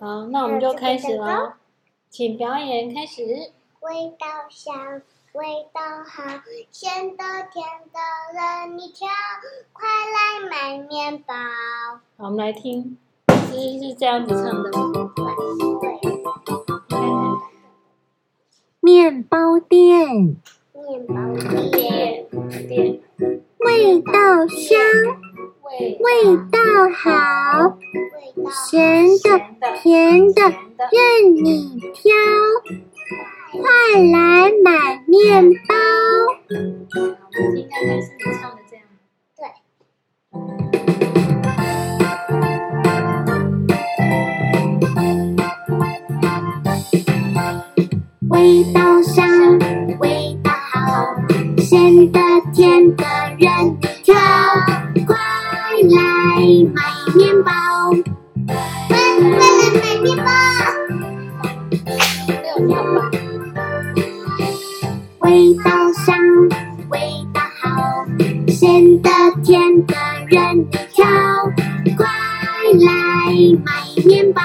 好，那我们就开始了，请表演开始。味道香，味道好，咸的甜的任你挑，快来买面包。好，我们来听，是是这样子唱的吗？对。面包店，面包店，店，味道香，味道好，咸的甜的任你挑。快来买面包！我们听看看是你唱的这样。对。味道香，味道好，咸的甜的任你挑。快来买面包！快快来买面包！味道香，味道好，咸的甜的任你挑，快来买面包。